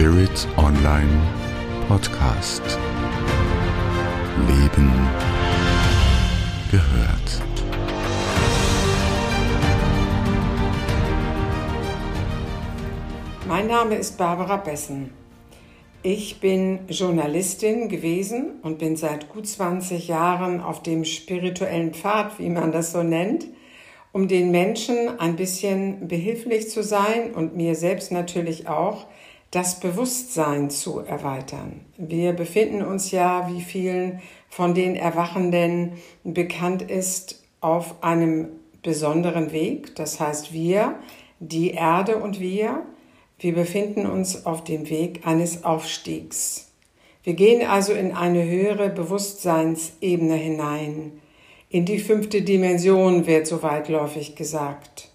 Spirit Online Podcast. Leben gehört. Mein Name ist Barbara Bessen. Ich bin Journalistin gewesen und bin seit gut 20 Jahren auf dem spirituellen Pfad, wie man das so nennt, um den Menschen ein bisschen behilflich zu sein und mir selbst natürlich auch das Bewusstsein zu erweitern. Wir befinden uns ja, wie vielen von den Erwachenden bekannt ist, auf einem besonderen Weg. Das heißt, wir, die Erde und wir, wir befinden uns auf dem Weg eines Aufstiegs. Wir gehen also in eine höhere Bewusstseinsebene hinein. In die fünfte Dimension wird so weitläufig gesagt.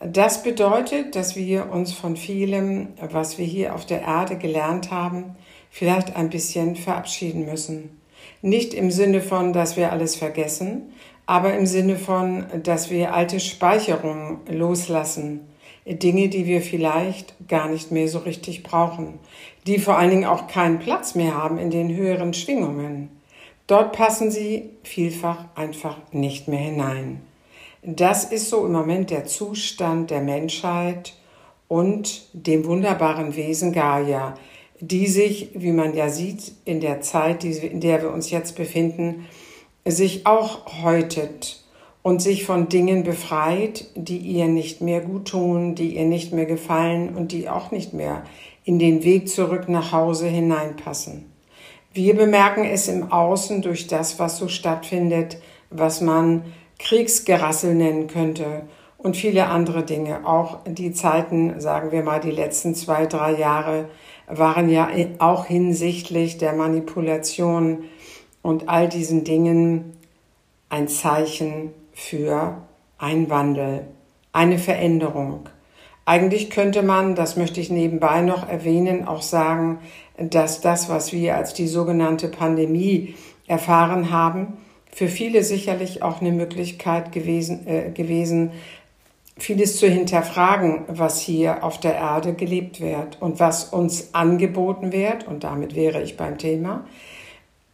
Das bedeutet, dass wir uns von vielem, was wir hier auf der Erde gelernt haben, vielleicht ein bisschen verabschieden müssen. Nicht im Sinne von, dass wir alles vergessen, aber im Sinne von, dass wir alte Speicherungen loslassen. Dinge, die wir vielleicht gar nicht mehr so richtig brauchen, die vor allen Dingen auch keinen Platz mehr haben in den höheren Schwingungen. Dort passen sie vielfach einfach nicht mehr hinein. Das ist so im Moment der Zustand der Menschheit und dem wunderbaren Wesen Gaia, die sich, wie man ja sieht, in der Zeit, in der wir uns jetzt befinden, sich auch häutet und sich von Dingen befreit, die ihr nicht mehr gut tun, die ihr nicht mehr gefallen und die auch nicht mehr in den Weg zurück nach Hause hineinpassen. Wir bemerken es im Außen durch das, was so stattfindet, was man Kriegsgerassel nennen könnte und viele andere Dinge. Auch die Zeiten, sagen wir mal, die letzten zwei, drei Jahre waren ja auch hinsichtlich der Manipulation und all diesen Dingen ein Zeichen für einen Wandel, eine Veränderung. Eigentlich könnte man, das möchte ich nebenbei noch erwähnen, auch sagen, dass das, was wir als die sogenannte Pandemie erfahren haben, für viele sicherlich auch eine Möglichkeit gewesen, äh, gewesen, vieles zu hinterfragen, was hier auf der Erde gelebt wird und was uns angeboten wird, und damit wäre ich beim Thema,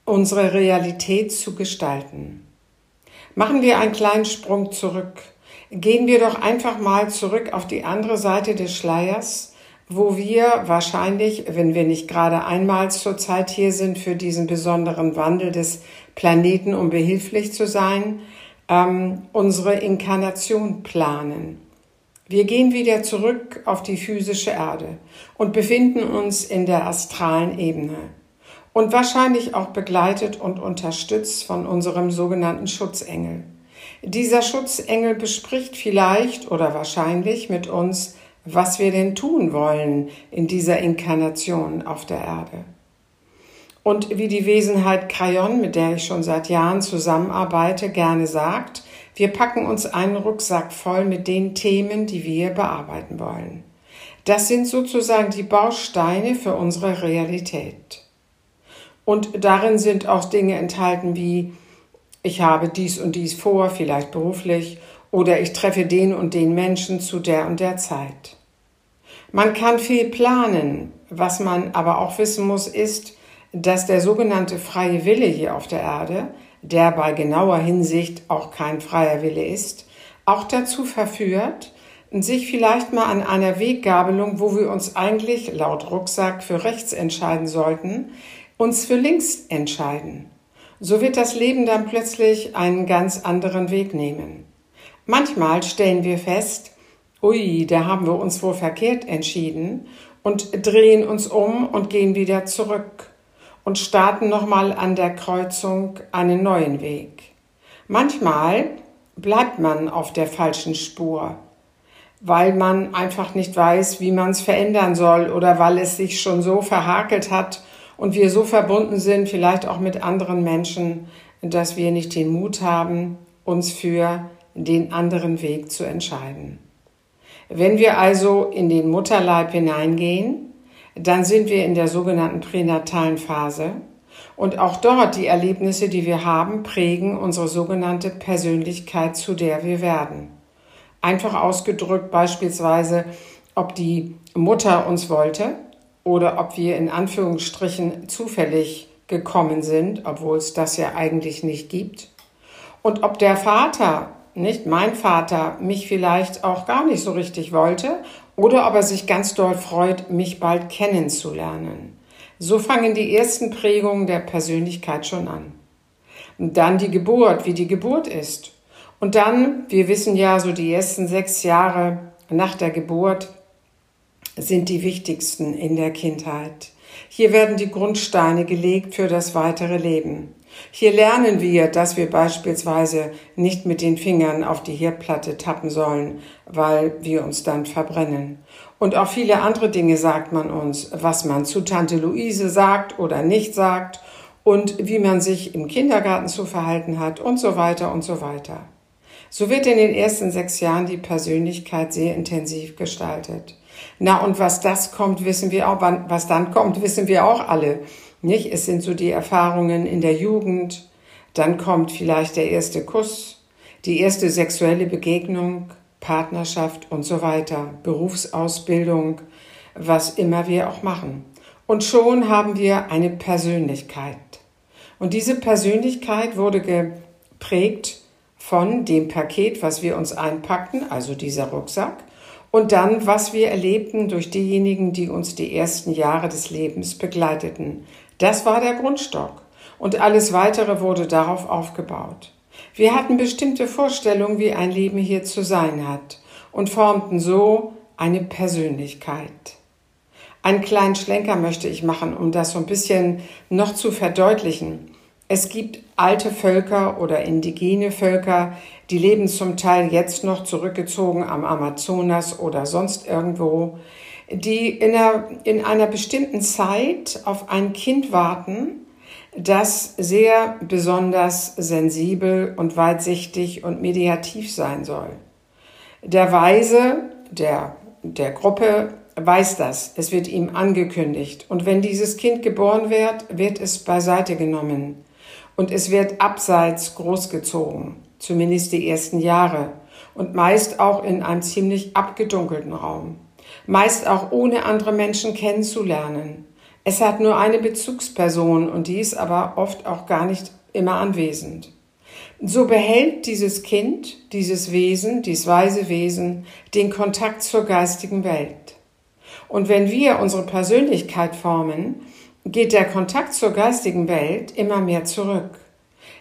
unsere Realität zu gestalten. Machen wir einen kleinen Sprung zurück. Gehen wir doch einfach mal zurück auf die andere Seite des Schleiers wo wir wahrscheinlich, wenn wir nicht gerade einmal zur Zeit hier sind für diesen besonderen Wandel des Planeten, um behilflich zu sein, ähm, unsere Inkarnation planen. Wir gehen wieder zurück auf die physische Erde und befinden uns in der astralen Ebene und wahrscheinlich auch begleitet und unterstützt von unserem sogenannten Schutzengel. Dieser Schutzengel bespricht vielleicht oder wahrscheinlich mit uns, was wir denn tun wollen in dieser Inkarnation auf der Erde. Und wie die Wesenheit Crayon, mit der ich schon seit Jahren zusammenarbeite, gerne sagt, wir packen uns einen Rucksack voll mit den Themen, die wir bearbeiten wollen. Das sind sozusagen die Bausteine für unsere Realität. Und darin sind auch Dinge enthalten wie, ich habe dies und dies vor, vielleicht beruflich, oder ich treffe den und den Menschen zu der und der Zeit. Man kann viel planen. Was man aber auch wissen muss, ist, dass der sogenannte freie Wille hier auf der Erde, der bei genauer Hinsicht auch kein freier Wille ist, auch dazu verführt, sich vielleicht mal an einer Weggabelung, wo wir uns eigentlich laut Rucksack für rechts entscheiden sollten, uns für links entscheiden. So wird das Leben dann plötzlich einen ganz anderen Weg nehmen. Manchmal stellen wir fest, ui, da haben wir uns wohl verkehrt entschieden und drehen uns um und gehen wieder zurück und starten nochmal an der Kreuzung einen neuen Weg. Manchmal bleibt man auf der falschen Spur, weil man einfach nicht weiß, wie man es verändern soll oder weil es sich schon so verhakelt hat und wir so verbunden sind, vielleicht auch mit anderen Menschen, dass wir nicht den Mut haben, uns für den anderen Weg zu entscheiden. Wenn wir also in den Mutterleib hineingehen, dann sind wir in der sogenannten pränatalen Phase und auch dort die Erlebnisse, die wir haben, prägen unsere sogenannte Persönlichkeit, zu der wir werden. Einfach ausgedrückt beispielsweise, ob die Mutter uns wollte oder ob wir in Anführungsstrichen zufällig gekommen sind, obwohl es das ja eigentlich nicht gibt. Und ob der Vater, nicht mein Vater, mich vielleicht auch gar nicht so richtig wollte oder ob er sich ganz doll freut, mich bald kennenzulernen. So fangen die ersten Prägungen der Persönlichkeit schon an. Und dann die Geburt, wie die Geburt ist. Und dann, wir wissen ja, so die ersten sechs Jahre nach der Geburt sind die wichtigsten in der Kindheit. Hier werden die Grundsteine gelegt für das weitere Leben. Hier lernen wir, dass wir beispielsweise nicht mit den Fingern auf die Herdplatte tappen sollen, weil wir uns dann verbrennen. Und auch viele andere Dinge sagt man uns, was man zu Tante Luise sagt oder nicht sagt und wie man sich im Kindergarten zu verhalten hat und so weiter und so weiter. So wird in den ersten sechs Jahren die Persönlichkeit sehr intensiv gestaltet. Na, und was das kommt, wissen wir auch, was dann kommt, wissen wir auch alle. Nicht? Es sind so die Erfahrungen in der Jugend, dann kommt vielleicht der erste Kuss, die erste sexuelle Begegnung, Partnerschaft und so weiter, Berufsausbildung, was immer wir auch machen. Und schon haben wir eine Persönlichkeit. Und diese Persönlichkeit wurde geprägt von dem Paket, was wir uns einpackten, also dieser Rucksack, und dann, was wir erlebten durch diejenigen, die uns die ersten Jahre des Lebens begleiteten. Das war der Grundstock. Und alles weitere wurde darauf aufgebaut. Wir hatten bestimmte Vorstellungen, wie ein Leben hier zu sein hat und formten so eine Persönlichkeit. Einen kleinen Schlenker möchte ich machen, um das so ein bisschen noch zu verdeutlichen. Es gibt alte Völker oder indigene Völker, die leben zum Teil jetzt noch zurückgezogen am Amazonas oder sonst irgendwo, die in einer, in einer bestimmten Zeit auf ein Kind warten, das sehr besonders sensibel und weitsichtig und mediativ sein soll. Der Weise der, der Gruppe weiß das. Es wird ihm angekündigt. Und wenn dieses Kind geboren wird, wird es beiseite genommen und es wird abseits großgezogen, zumindest die ersten Jahre und meist auch in einem ziemlich abgedunkelten Raum, meist auch ohne andere Menschen kennenzulernen. Es hat nur eine Bezugsperson und die ist aber oft auch gar nicht immer anwesend. So behält dieses Kind, dieses Wesen, dieses weise Wesen, den Kontakt zur geistigen Welt. Und wenn wir unsere Persönlichkeit formen, geht der Kontakt zur geistigen Welt immer mehr zurück.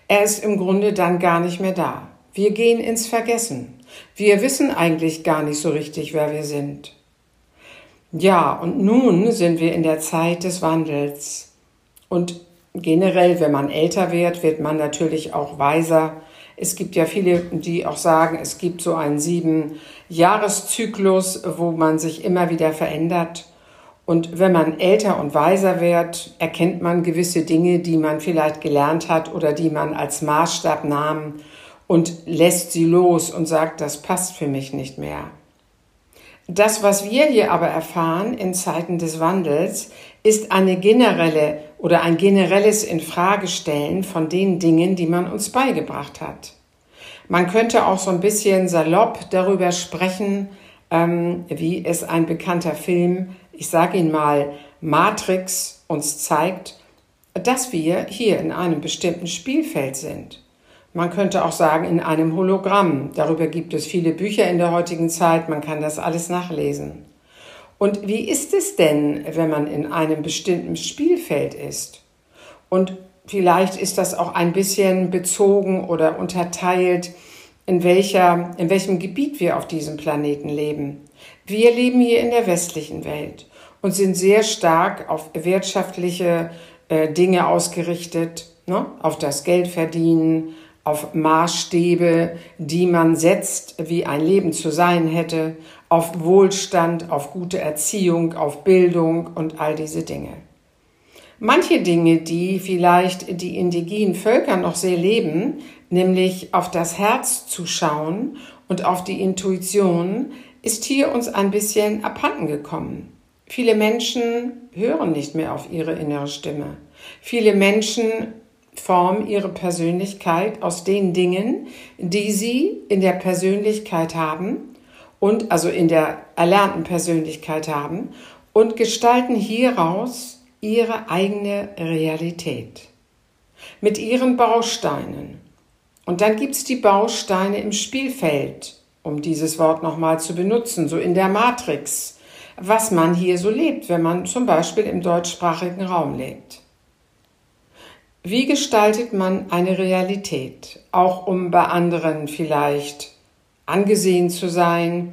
Er ist im Grunde dann gar nicht mehr da. Wir gehen ins Vergessen. Wir wissen eigentlich gar nicht so richtig, wer wir sind. Ja, und nun sind wir in der Zeit des Wandels. Und generell, wenn man älter wird, wird man natürlich auch weiser. Es gibt ja viele, die auch sagen, es gibt so einen sieben Jahreszyklus, wo man sich immer wieder verändert. Und wenn man älter und weiser wird, erkennt man gewisse Dinge, die man vielleicht gelernt hat oder die man als Maßstab nahm und lässt sie los und sagt, das passt für mich nicht mehr. Das, was wir hier aber erfahren in Zeiten des Wandels, ist eine generelle oder ein generelles Infragestellen von den Dingen, die man uns beigebracht hat. Man könnte auch so ein bisschen salopp darüber sprechen, ähm, wie es ein bekannter Film ich sage Ihnen mal, Matrix uns zeigt, dass wir hier in einem bestimmten Spielfeld sind. Man könnte auch sagen, in einem Hologramm. Darüber gibt es viele Bücher in der heutigen Zeit, man kann das alles nachlesen. Und wie ist es denn, wenn man in einem bestimmten Spielfeld ist? Und vielleicht ist das auch ein bisschen bezogen oder unterteilt, in, welcher, in welchem Gebiet wir auf diesem Planeten leben. Wir leben hier in der westlichen Welt und sind sehr stark auf wirtschaftliche äh, Dinge ausgerichtet, ne? auf das Geldverdienen, auf Maßstäbe, die man setzt, wie ein Leben zu sein hätte, auf Wohlstand, auf gute Erziehung, auf Bildung und all diese Dinge. Manche Dinge, die vielleicht die indigenen Völker noch sehr leben, nämlich auf das Herz zu schauen und auf die Intuition, ist hier uns ein bisschen abhanden gekommen. Viele Menschen hören nicht mehr auf ihre innere Stimme. Viele Menschen formen ihre Persönlichkeit aus den Dingen, die sie in der Persönlichkeit haben und also in der erlernten Persönlichkeit haben und gestalten hieraus ihre eigene Realität mit ihren Bausteinen. Und dann gibt es die Bausteine im Spielfeld, um dieses Wort nochmal zu benutzen, so in der Matrix, was man hier so lebt, wenn man zum Beispiel im deutschsprachigen Raum lebt. Wie gestaltet man eine Realität, auch um bei anderen vielleicht angesehen zu sein,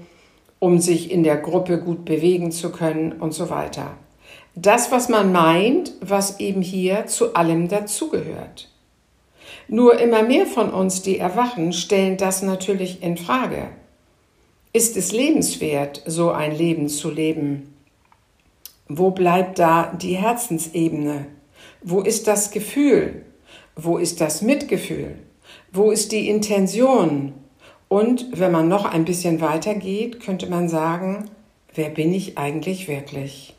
um sich in der Gruppe gut bewegen zu können und so weiter. Das, was man meint, was eben hier zu allem dazugehört. Nur immer mehr von uns, die erwachen, stellen das natürlich in Frage. Ist es lebenswert, so ein Leben zu leben? Wo bleibt da die Herzensebene? Wo ist das Gefühl? Wo ist das Mitgefühl? Wo ist die Intention? Und wenn man noch ein bisschen weiter geht, könnte man sagen, wer bin ich eigentlich wirklich?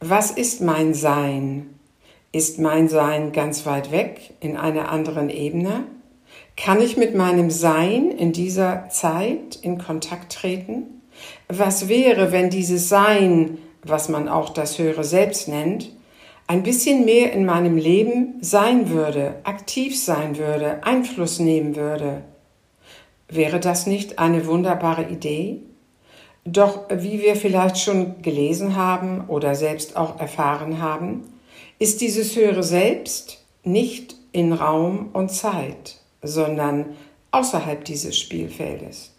Was ist mein Sein? Ist mein Sein ganz weit weg in einer anderen Ebene? Kann ich mit meinem Sein in dieser Zeit in Kontakt treten? Was wäre, wenn dieses Sein, was man auch das höhere Selbst nennt, ein bisschen mehr in meinem Leben sein würde, aktiv sein würde, Einfluss nehmen würde? Wäre das nicht eine wunderbare Idee? Doch wie wir vielleicht schon gelesen haben oder selbst auch erfahren haben, ist dieses höhere Selbst nicht in Raum und Zeit, sondern außerhalb dieses Spielfeldes.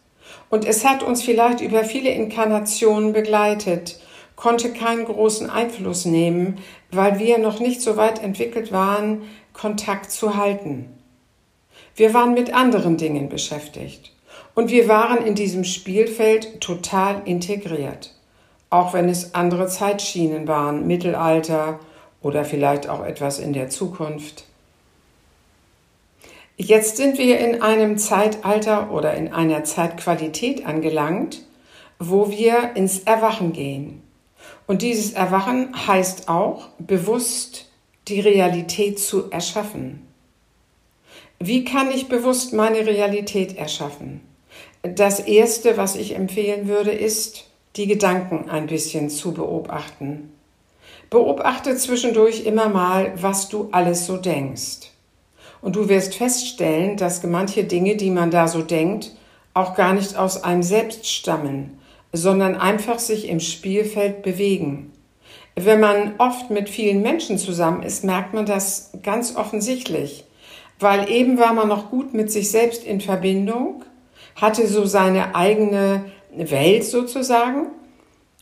Und es hat uns vielleicht über viele Inkarnationen begleitet, konnte keinen großen Einfluss nehmen, weil wir noch nicht so weit entwickelt waren, Kontakt zu halten. Wir waren mit anderen Dingen beschäftigt. Und wir waren in diesem Spielfeld total integriert. Auch wenn es andere Zeitschienen waren, Mittelalter oder vielleicht auch etwas in der Zukunft. Jetzt sind wir in einem Zeitalter oder in einer Zeitqualität angelangt, wo wir ins Erwachen gehen. Und dieses Erwachen heißt auch, bewusst die Realität zu erschaffen. Wie kann ich bewusst meine Realität erschaffen? Das Erste, was ich empfehlen würde, ist, die Gedanken ein bisschen zu beobachten. Beobachte zwischendurch immer mal, was du alles so denkst. Und du wirst feststellen, dass manche Dinge, die man da so denkt, auch gar nicht aus einem selbst stammen, sondern einfach sich im Spielfeld bewegen. Wenn man oft mit vielen Menschen zusammen ist, merkt man das ganz offensichtlich weil eben war man noch gut mit sich selbst in Verbindung, hatte so seine eigene Welt sozusagen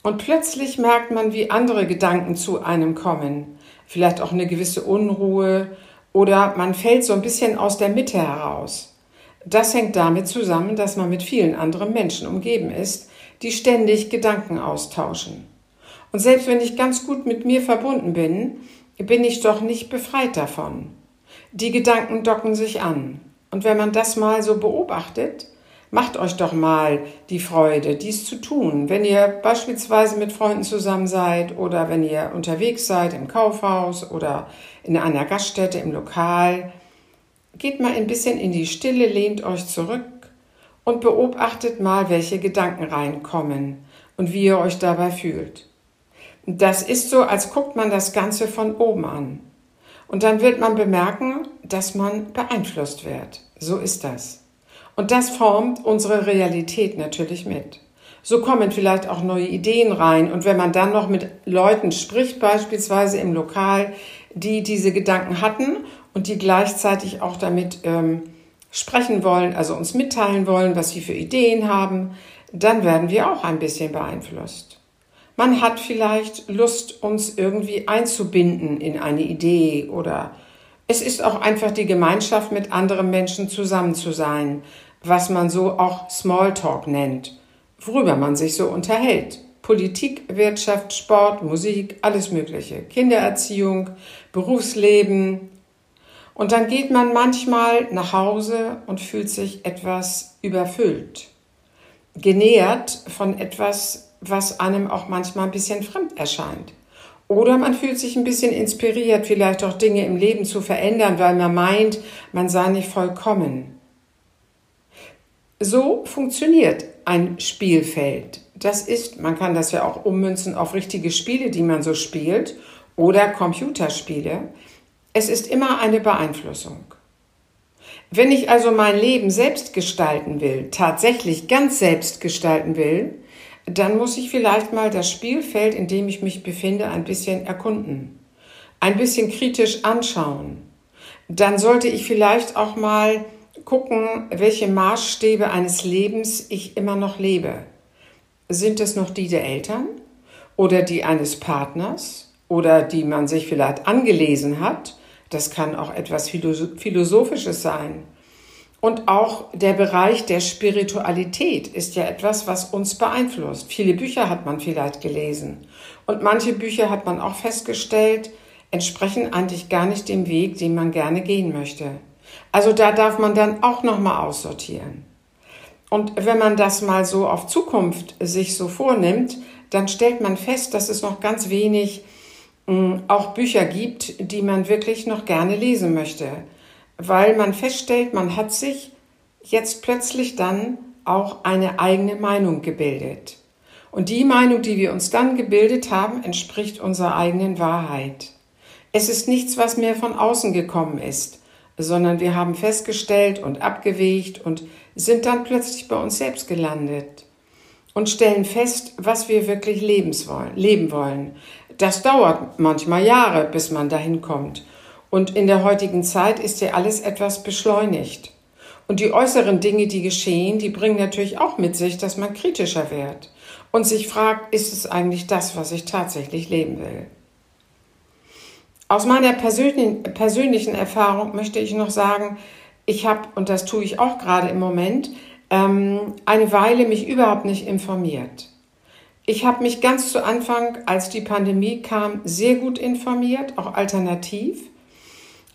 und plötzlich merkt man, wie andere Gedanken zu einem kommen, vielleicht auch eine gewisse Unruhe oder man fällt so ein bisschen aus der Mitte heraus. Das hängt damit zusammen, dass man mit vielen anderen Menschen umgeben ist, die ständig Gedanken austauschen. Und selbst wenn ich ganz gut mit mir verbunden bin, bin ich doch nicht befreit davon. Die Gedanken docken sich an. Und wenn man das mal so beobachtet, macht euch doch mal die Freude, dies zu tun. Wenn ihr beispielsweise mit Freunden zusammen seid oder wenn ihr unterwegs seid im Kaufhaus oder in einer Gaststätte im Lokal, geht mal ein bisschen in die Stille, lehnt euch zurück und beobachtet mal, welche Gedanken reinkommen und wie ihr euch dabei fühlt. Das ist so, als guckt man das Ganze von oben an. Und dann wird man bemerken, dass man beeinflusst wird. So ist das. Und das formt unsere Realität natürlich mit. So kommen vielleicht auch neue Ideen rein. Und wenn man dann noch mit Leuten spricht, beispielsweise im Lokal, die diese Gedanken hatten und die gleichzeitig auch damit ähm, sprechen wollen, also uns mitteilen wollen, was sie für Ideen haben, dann werden wir auch ein bisschen beeinflusst. Man hat vielleicht Lust, uns irgendwie einzubinden in eine Idee oder es ist auch einfach die Gemeinschaft mit anderen Menschen zusammen zu sein, was man so auch Smalltalk nennt, worüber man sich so unterhält. Politik, Wirtschaft, Sport, Musik, alles Mögliche, Kindererziehung, Berufsleben. Und dann geht man manchmal nach Hause und fühlt sich etwas überfüllt, genährt von etwas was einem auch manchmal ein bisschen fremd erscheint. Oder man fühlt sich ein bisschen inspiriert, vielleicht auch Dinge im Leben zu verändern, weil man meint, man sei nicht vollkommen. So funktioniert ein Spielfeld. das ist, man kann das ja auch ummünzen auf richtige Spiele, die man so spielt, oder Computerspiele. Es ist immer eine Beeinflussung. Wenn ich also mein Leben selbst gestalten will, tatsächlich ganz selbst gestalten will, dann muss ich vielleicht mal das Spielfeld, in dem ich mich befinde, ein bisschen erkunden, ein bisschen kritisch anschauen. Dann sollte ich vielleicht auch mal gucken, welche Maßstäbe eines Lebens ich immer noch lebe. Sind es noch die der Eltern oder die eines Partners oder die man sich vielleicht angelesen hat das kann auch etwas Philosophisches sein. Und auch der Bereich der Spiritualität ist ja etwas, was uns beeinflusst. Viele Bücher hat man vielleicht gelesen. Und manche Bücher hat man auch festgestellt, entsprechen eigentlich gar nicht dem Weg, den man gerne gehen möchte. Also da darf man dann auch nochmal aussortieren. Und wenn man das mal so auf Zukunft sich so vornimmt, dann stellt man fest, dass es noch ganz wenig auch Bücher gibt, die man wirklich noch gerne lesen möchte, weil man feststellt, man hat sich jetzt plötzlich dann auch eine eigene Meinung gebildet. Und die Meinung, die wir uns dann gebildet haben, entspricht unserer eigenen Wahrheit. Es ist nichts, was mehr von außen gekommen ist, sondern wir haben festgestellt und abgewegt und sind dann plötzlich bei uns selbst gelandet und stellen fest, was wir wirklich leben wollen. Das dauert manchmal Jahre, bis man dahin kommt. Und in der heutigen Zeit ist ja alles etwas beschleunigt. Und die äußeren Dinge, die geschehen, die bringen natürlich auch mit sich, dass man kritischer wird und sich fragt, ist es eigentlich das, was ich tatsächlich leben will? Aus meiner persönlichen, Erfahrung möchte ich noch sagen, ich habe, und das tue ich auch gerade im Moment, ähm, eine Weile mich überhaupt nicht informiert. Ich habe mich ganz zu Anfang, als die Pandemie kam, sehr gut informiert, auch alternativ.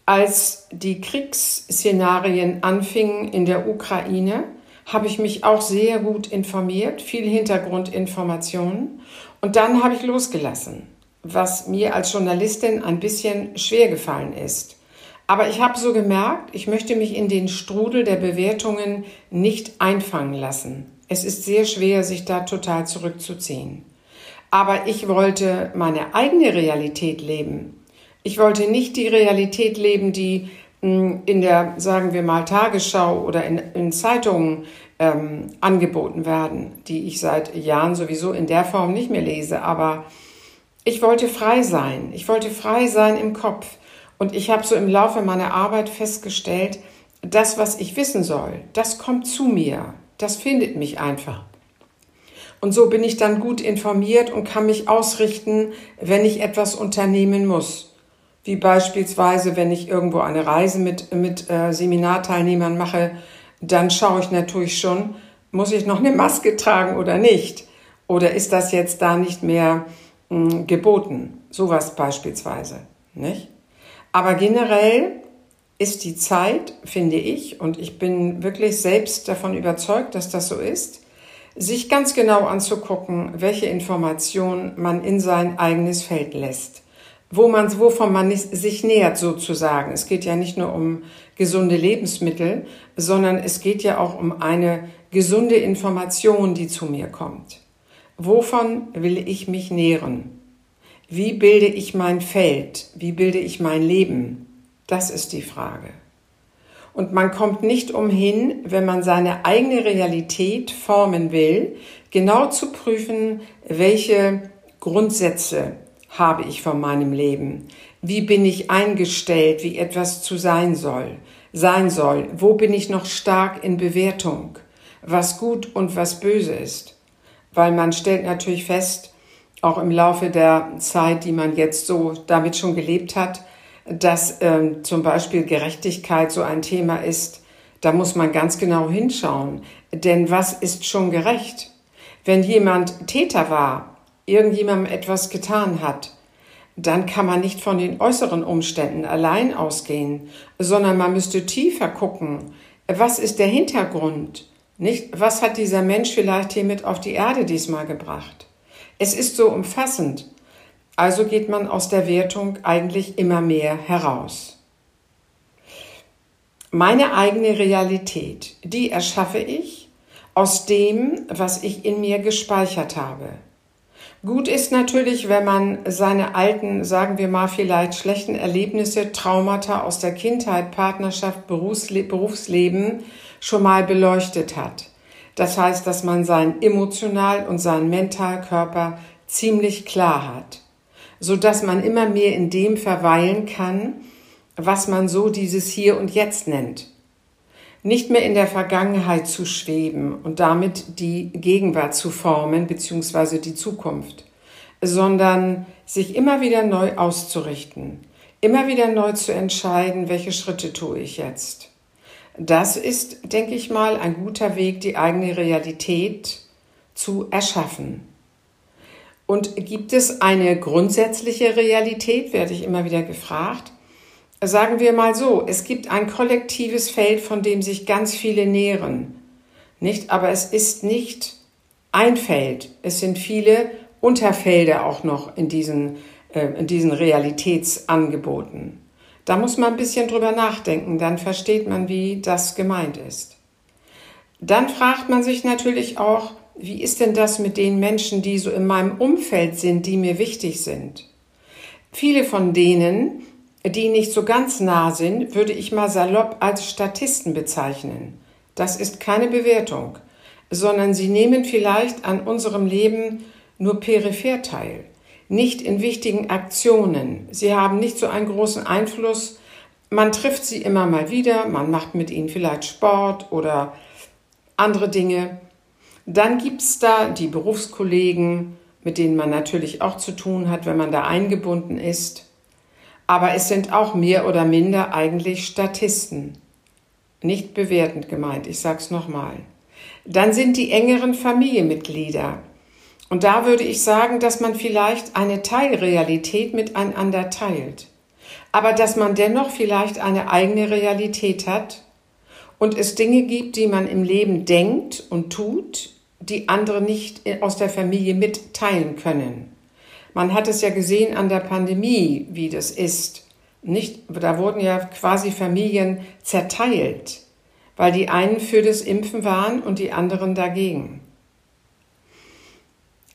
Als die Kriegsszenarien anfingen in der Ukraine, habe ich mich auch sehr gut informiert, viel Hintergrundinformationen. Und dann habe ich losgelassen, was mir als Journalistin ein bisschen schwer gefallen ist. Aber ich habe so gemerkt, ich möchte mich in den Strudel der Bewertungen nicht einfangen lassen. Es ist sehr schwer, sich da total zurückzuziehen. Aber ich wollte meine eigene Realität leben. Ich wollte nicht die Realität leben, die hm, in der, sagen wir mal, Tagesschau oder in, in Zeitungen ähm, angeboten werden, die ich seit Jahren sowieso in der Form nicht mehr lese. Aber ich wollte frei sein. Ich wollte frei sein im Kopf. Und ich habe so im Laufe meiner Arbeit festgestellt, das, was ich wissen soll, das kommt zu mir. Das findet mich einfach. Und so bin ich dann gut informiert und kann mich ausrichten, wenn ich etwas unternehmen muss. Wie beispielsweise, wenn ich irgendwo eine Reise mit, mit äh, Seminarteilnehmern mache, dann schaue ich natürlich schon, muss ich noch eine Maske tragen oder nicht? Oder ist das jetzt da nicht mehr mh, hm, geboten? Sowas beispielsweise, nicht? Aber generell ist die Zeit, finde ich, und ich bin wirklich selbst davon überzeugt, dass das so ist, sich ganz genau anzugucken, welche Informationen man in sein eigenes Feld lässt, wo man, wovon man sich nähert sozusagen. Es geht ja nicht nur um gesunde Lebensmittel, sondern es geht ja auch um eine gesunde Information, die zu mir kommt. Wovon will ich mich nähren? Wie bilde ich mein Feld? Wie bilde ich mein Leben? Das ist die Frage. Und man kommt nicht umhin, wenn man seine eigene Realität formen will, genau zu prüfen, welche Grundsätze habe ich von meinem Leben? Wie bin ich eingestellt, wie etwas zu sein soll, sein soll? Wo bin ich noch stark in Bewertung? Was gut und was böse ist? Weil man stellt natürlich fest, auch im Laufe der Zeit, die man jetzt so damit schon gelebt hat, dass ähm, zum Beispiel Gerechtigkeit so ein Thema ist, da muss man ganz genau hinschauen. Denn was ist schon gerecht? Wenn jemand Täter war, irgendjemandem etwas getan hat, dann kann man nicht von den äußeren Umständen allein ausgehen, sondern man müsste tiefer gucken. Was ist der Hintergrund? Nicht, was hat dieser Mensch vielleicht hier mit auf die Erde diesmal gebracht? Es ist so umfassend. Also geht man aus der Wertung eigentlich immer mehr heraus. Meine eigene Realität, die erschaffe ich aus dem, was ich in mir gespeichert habe. Gut ist natürlich, wenn man seine alten, sagen wir mal vielleicht schlechten Erlebnisse, Traumata aus der Kindheit, Partnerschaft, Berufsleben schon mal beleuchtet hat. Das heißt, dass man seinen emotional und seinen Mentalkörper ziemlich klar hat, so dass man immer mehr in dem verweilen kann, was man so dieses Hier und Jetzt nennt. Nicht mehr in der Vergangenheit zu schweben und damit die Gegenwart zu formen bzw. die Zukunft, sondern sich immer wieder neu auszurichten, immer wieder neu zu entscheiden, welche Schritte tue ich jetzt. Das ist, denke ich mal, ein guter Weg, die eigene Realität zu erschaffen. Und gibt es eine grundsätzliche Realität, werde ich immer wieder gefragt. Sagen wir mal so, es gibt ein kollektives Feld, von dem sich ganz viele nähren. Nicht, aber es ist nicht ein Feld. Es sind viele Unterfelder auch noch in diesen, äh, in diesen Realitätsangeboten. Da muss man ein bisschen drüber nachdenken, dann versteht man, wie das gemeint ist. Dann fragt man sich natürlich auch, wie ist denn das mit den Menschen, die so in meinem Umfeld sind, die mir wichtig sind? Viele von denen, die nicht so ganz nah sind, würde ich mal salopp als Statisten bezeichnen. Das ist keine Bewertung, sondern sie nehmen vielleicht an unserem Leben nur peripher teil nicht in wichtigen Aktionen. Sie haben nicht so einen großen Einfluss. Man trifft sie immer mal wieder, man macht mit ihnen vielleicht Sport oder andere Dinge. Dann gibt es da die Berufskollegen, mit denen man natürlich auch zu tun hat, wenn man da eingebunden ist. Aber es sind auch mehr oder minder eigentlich Statisten. Nicht bewertend gemeint, ich sag's nochmal. Dann sind die engeren Familienmitglieder, und da würde ich sagen, dass man vielleicht eine Teilrealität miteinander teilt, aber dass man dennoch vielleicht eine eigene Realität hat und es Dinge gibt, die man im Leben denkt und tut, die andere nicht aus der Familie mitteilen können. Man hat es ja gesehen an der Pandemie, wie das ist. Nicht, da wurden ja quasi Familien zerteilt, weil die einen für das Impfen waren und die anderen dagegen.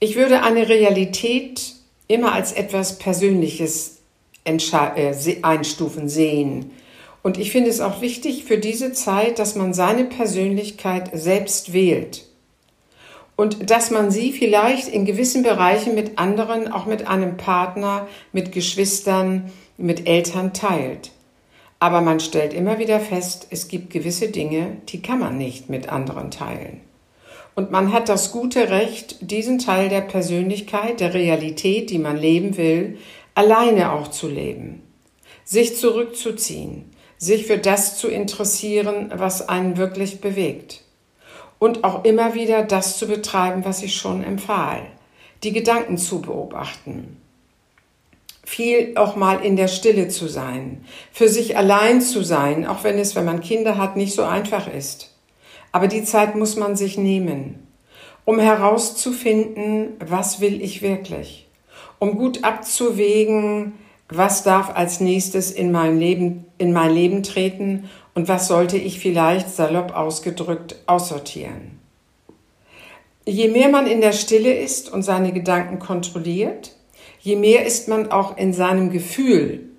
Ich würde eine Realität immer als etwas Persönliches äh, einstufen, sehen. Und ich finde es auch wichtig für diese Zeit, dass man seine Persönlichkeit selbst wählt. Und dass man sie vielleicht in gewissen Bereichen mit anderen, auch mit einem Partner, mit Geschwistern, mit Eltern teilt. Aber man stellt immer wieder fest, es gibt gewisse Dinge, die kann man nicht mit anderen teilen. Und man hat das gute Recht, diesen Teil der Persönlichkeit, der Realität, die man leben will, alleine auch zu leben. Sich zurückzuziehen, sich für das zu interessieren, was einen wirklich bewegt. Und auch immer wieder das zu betreiben, was ich schon empfahl. Die Gedanken zu beobachten. Viel auch mal in der Stille zu sein. Für sich allein zu sein, auch wenn es, wenn man Kinder hat, nicht so einfach ist aber die Zeit muss man sich nehmen, um herauszufinden, was will ich wirklich, um gut abzuwägen, was darf als nächstes in mein Leben, in mein Leben treten und was sollte ich vielleicht salopp ausgedrückt aussortieren. Je mehr man in der Stille ist und seine Gedanken kontrolliert, je mehr ist man auch in seinem Gefühl.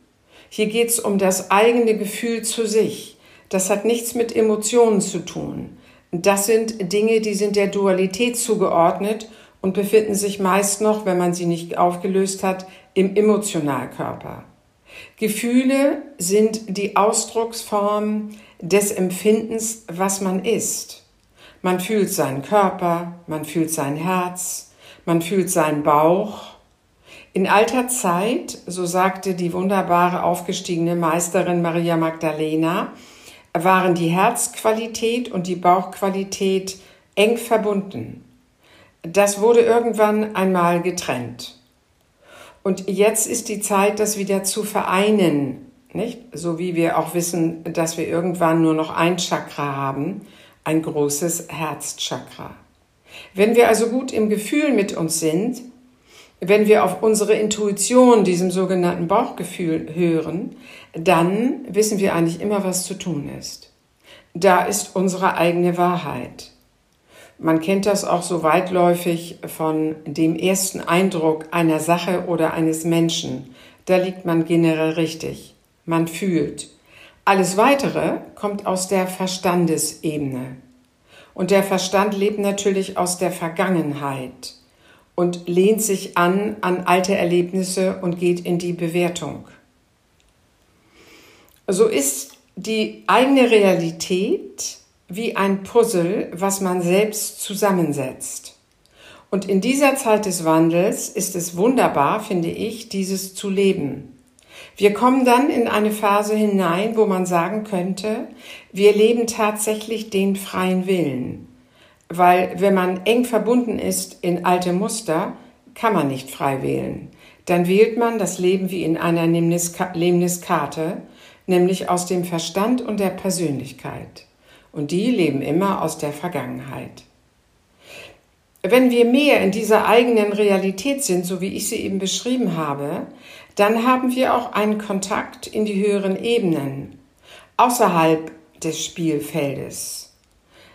Hier geht es um das eigene Gefühl zu sich. Das hat nichts mit Emotionen zu tun. Das sind Dinge, die sind der Dualität zugeordnet und befinden sich meist noch, wenn man sie nicht aufgelöst hat, im Emotionalkörper. Gefühle sind die Ausdrucksform des Empfindens, was man ist. Man fühlt seinen Körper, man fühlt sein Herz, man fühlt seinen Bauch. In alter Zeit, so sagte die wunderbare aufgestiegene Meisterin Maria Magdalena, waren die Herzqualität und die Bauchqualität eng verbunden. Das wurde irgendwann einmal getrennt. Und jetzt ist die Zeit, das wieder zu vereinen, nicht? So wie wir auch wissen, dass wir irgendwann nur noch ein Chakra haben, ein großes Herzchakra. Wenn wir also gut im Gefühl mit uns sind, wenn wir auf unsere Intuition, diesem sogenannten Bauchgefühl hören, dann wissen wir eigentlich immer, was zu tun ist. Da ist unsere eigene Wahrheit. Man kennt das auch so weitläufig von dem ersten Eindruck einer Sache oder eines Menschen. Da liegt man generell richtig. Man fühlt. Alles Weitere kommt aus der Verstandesebene. Und der Verstand lebt natürlich aus der Vergangenheit und lehnt sich an an alte Erlebnisse und geht in die Bewertung. So ist die eigene Realität wie ein Puzzle, was man selbst zusammensetzt. Und in dieser Zeit des Wandels ist es wunderbar, finde ich, dieses zu leben. Wir kommen dann in eine Phase hinein, wo man sagen könnte, wir leben tatsächlich den freien Willen. Weil wenn man eng verbunden ist in alte Muster, kann man nicht frei wählen. Dann wählt man das Leben wie in einer Lemniskate, nämlich aus dem Verstand und der Persönlichkeit. Und die leben immer aus der Vergangenheit. Wenn wir mehr in dieser eigenen Realität sind, so wie ich sie eben beschrieben habe, dann haben wir auch einen Kontakt in die höheren Ebenen, außerhalb des Spielfeldes.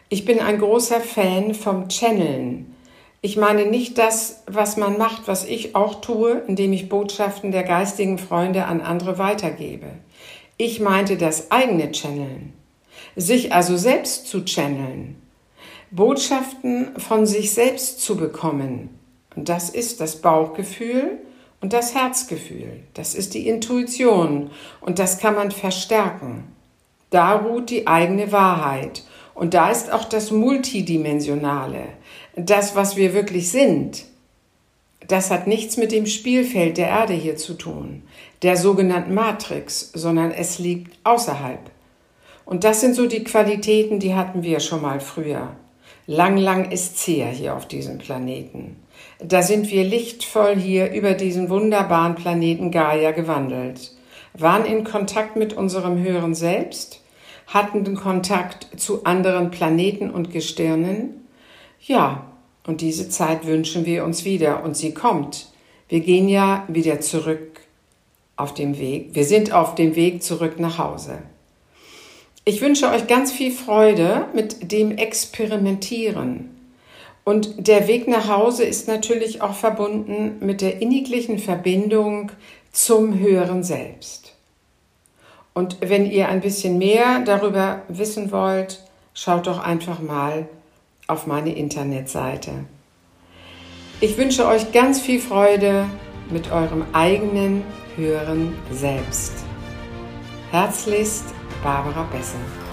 Ich bin ein großer Fan vom Channeln. Ich meine nicht das, was man macht, was ich auch tue, indem ich Botschaften der geistigen Freunde an andere weitergebe. Ich meinte das eigene Channeln. Sich also selbst zu channeln. Botschaften von sich selbst zu bekommen. Und das ist das Bauchgefühl und das Herzgefühl. Das ist die Intuition und das kann man verstärken. Da ruht die eigene Wahrheit und da ist auch das Multidimensionale, das, was wir wirklich sind. Das hat nichts mit dem Spielfeld der Erde hier zu tun, der sogenannten Matrix, sondern es liegt außerhalb. Und das sind so die Qualitäten, die hatten wir schon mal früher. Lang, lang ist her hier auf diesem Planeten. Da sind wir lichtvoll hier über diesen wunderbaren Planeten Gaia gewandelt, waren in Kontakt mit unserem höheren Selbst, hatten den Kontakt zu anderen Planeten und Gestirnen. Ja, und diese Zeit wünschen wir uns wieder und sie kommt. Wir gehen ja wieder zurück auf dem Weg. Wir sind auf dem Weg zurück nach Hause. Ich wünsche euch ganz viel Freude mit dem Experimentieren. Und der Weg nach Hause ist natürlich auch verbunden mit der inniglichen Verbindung zum höheren Selbst. Und wenn ihr ein bisschen mehr darüber wissen wollt, schaut doch einfach mal auf meine Internetseite. Ich wünsche euch ganz viel Freude mit eurem eigenen höheren Selbst. Herzlichst Barbara Besser.